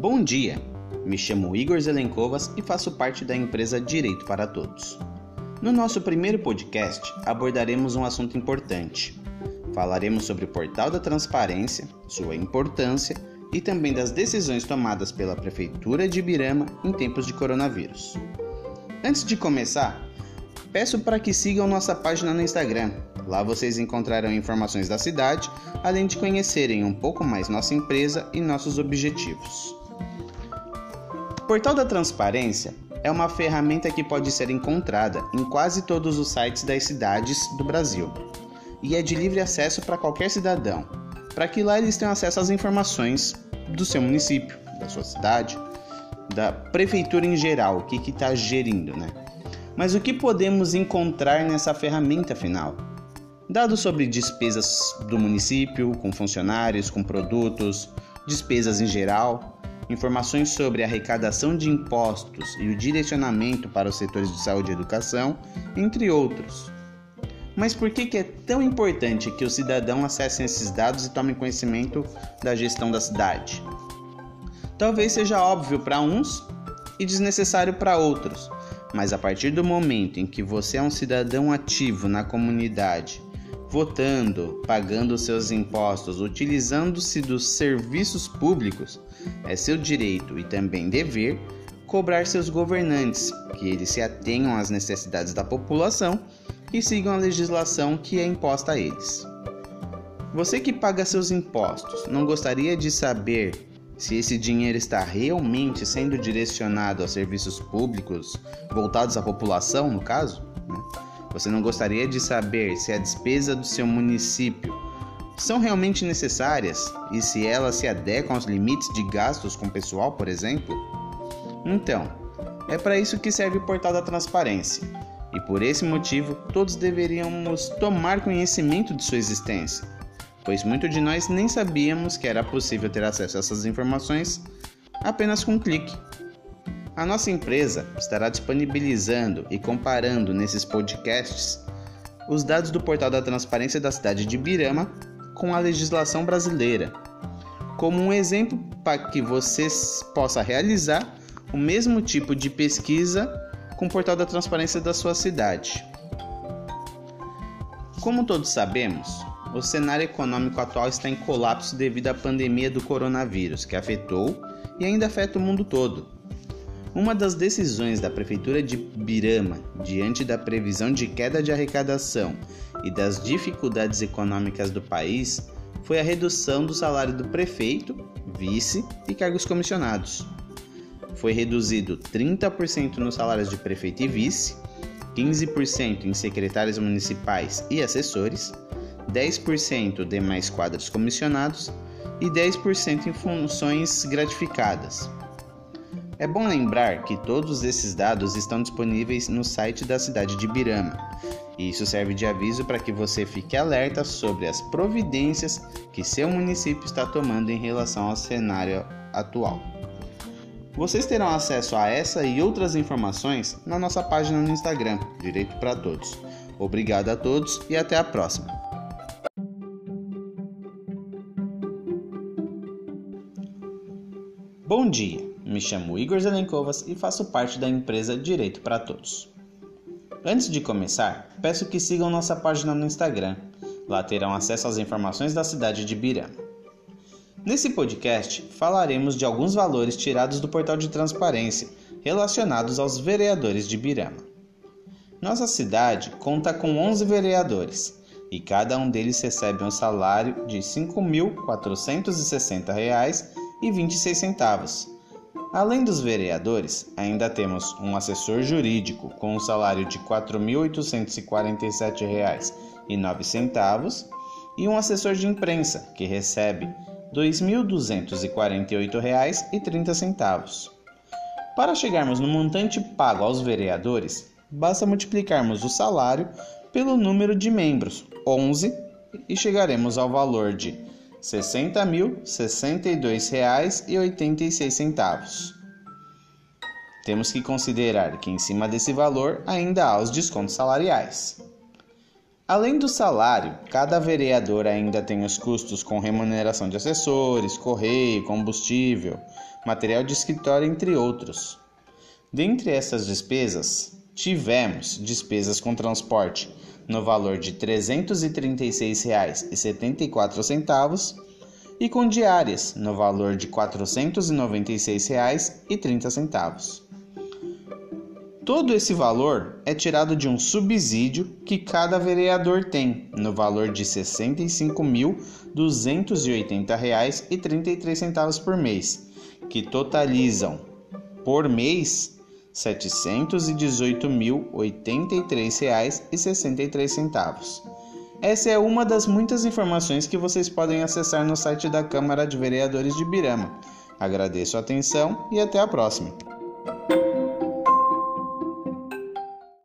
Bom dia, me chamo Igor Zelenkovas e faço parte da empresa Direito para Todos. No nosso primeiro podcast abordaremos um assunto importante. Falaremos sobre o Portal da Transparência, sua importância e também das decisões tomadas pela Prefeitura de Ibirama em tempos de coronavírus. Antes de começar, peço para que sigam nossa página no Instagram. Lá vocês encontrarão informações da cidade, além de conhecerem um pouco mais nossa empresa e nossos objetivos. O Portal da Transparência é uma ferramenta que pode ser encontrada em quase todos os sites das cidades do Brasil e é de livre acesso para qualquer cidadão, para que lá eles tenham acesso às informações do seu município, da sua cidade, da prefeitura em geral, o que está gerindo, né? Mas o que podemos encontrar nessa ferramenta final? Dados sobre despesas do município, com funcionários, com produtos, despesas em geral, informações sobre arrecadação de impostos e o direcionamento para os setores de saúde e educação, entre outros. Mas por que, que é tão importante que o cidadão acesse esses dados e tome conhecimento da gestão da cidade? Talvez seja óbvio para uns e desnecessário para outros, mas a partir do momento em que você é um cidadão ativo na comunidade, votando, pagando seus impostos, utilizando-se dos serviços públicos, é seu direito e também dever cobrar seus governantes que eles se atenham às necessidades da população e sigam a legislação que é imposta a eles. Você que paga seus impostos, não gostaria de saber se esse dinheiro está realmente sendo direcionado a serviços públicos voltados à população, no caso? Né? Você não gostaria de saber se a despesa do seu município são realmente necessárias e se elas se adequam aos limites de gastos com pessoal, por exemplo? Então, é para isso que serve o portal da transparência. E por esse motivo, todos deveríamos tomar conhecimento de sua existência, pois muitos de nós nem sabíamos que era possível ter acesso a essas informações apenas com um clique. A nossa empresa estará disponibilizando e comparando nesses podcasts os dados do portal da transparência da cidade de Birama com a legislação brasileira, como um exemplo para que você possa realizar o mesmo tipo de pesquisa com o portal da transparência da sua cidade. Como todos sabemos, o cenário econômico atual está em colapso devido à pandemia do coronavírus, que afetou e ainda afeta o mundo todo. Uma das decisões da Prefeitura de Birama, diante da previsão de queda de arrecadação e das dificuldades econômicas do país, foi a redução do salário do prefeito, vice e cargos comissionados. Foi reduzido 30% nos salários de prefeito e vice, 15% em secretários municipais e assessores, 10% demais quadros comissionados e 10% em funções gratificadas. É bom lembrar que todos esses dados estão disponíveis no site da cidade de Birama. Isso serve de aviso para que você fique alerta sobre as providências que seu município está tomando em relação ao cenário atual. Vocês terão acesso a essa e outras informações na nossa página no Instagram, Direito para Todos. Obrigado a todos e até a próxima. Bom dia. Me chamo Igor Zelenkovas e faço parte da empresa Direito para Todos. Antes de começar, peço que sigam nossa página no Instagram. Lá terão acesso às informações da cidade de Birama. Nesse podcast, falaremos de alguns valores tirados do portal de transparência relacionados aos vereadores de Birama. Nossa cidade conta com 11 vereadores e cada um deles recebe um salário de R$ 5.460,26 Além dos vereadores, ainda temos um assessor jurídico com um salário de R$ 4.847,09 e um assessor de imprensa que recebe R$ 2.248,30. Para chegarmos no montante pago aos vereadores, basta multiplicarmos o salário pelo número de membros, 11, e chegaremos ao valor de R$ 60.062,86. Temos que considerar que em cima desse valor ainda há os descontos salariais. Além do salário, cada vereador ainda tem os custos com remuneração de assessores, correio, combustível, material de escritório, entre outros. Dentre essas despesas, tivemos despesas com transporte no valor de R$ 336,74 e com diárias no valor de R$ 496,30. Todo esse valor é tirado de um subsídio que cada vereador tem, no valor de R$ 65.280,33 por mês, que totalizam por mês R$ 718.083,63. Essa é uma das muitas informações que vocês podem acessar no site da Câmara de Vereadores de Birama. Agradeço a atenção e até a próxima.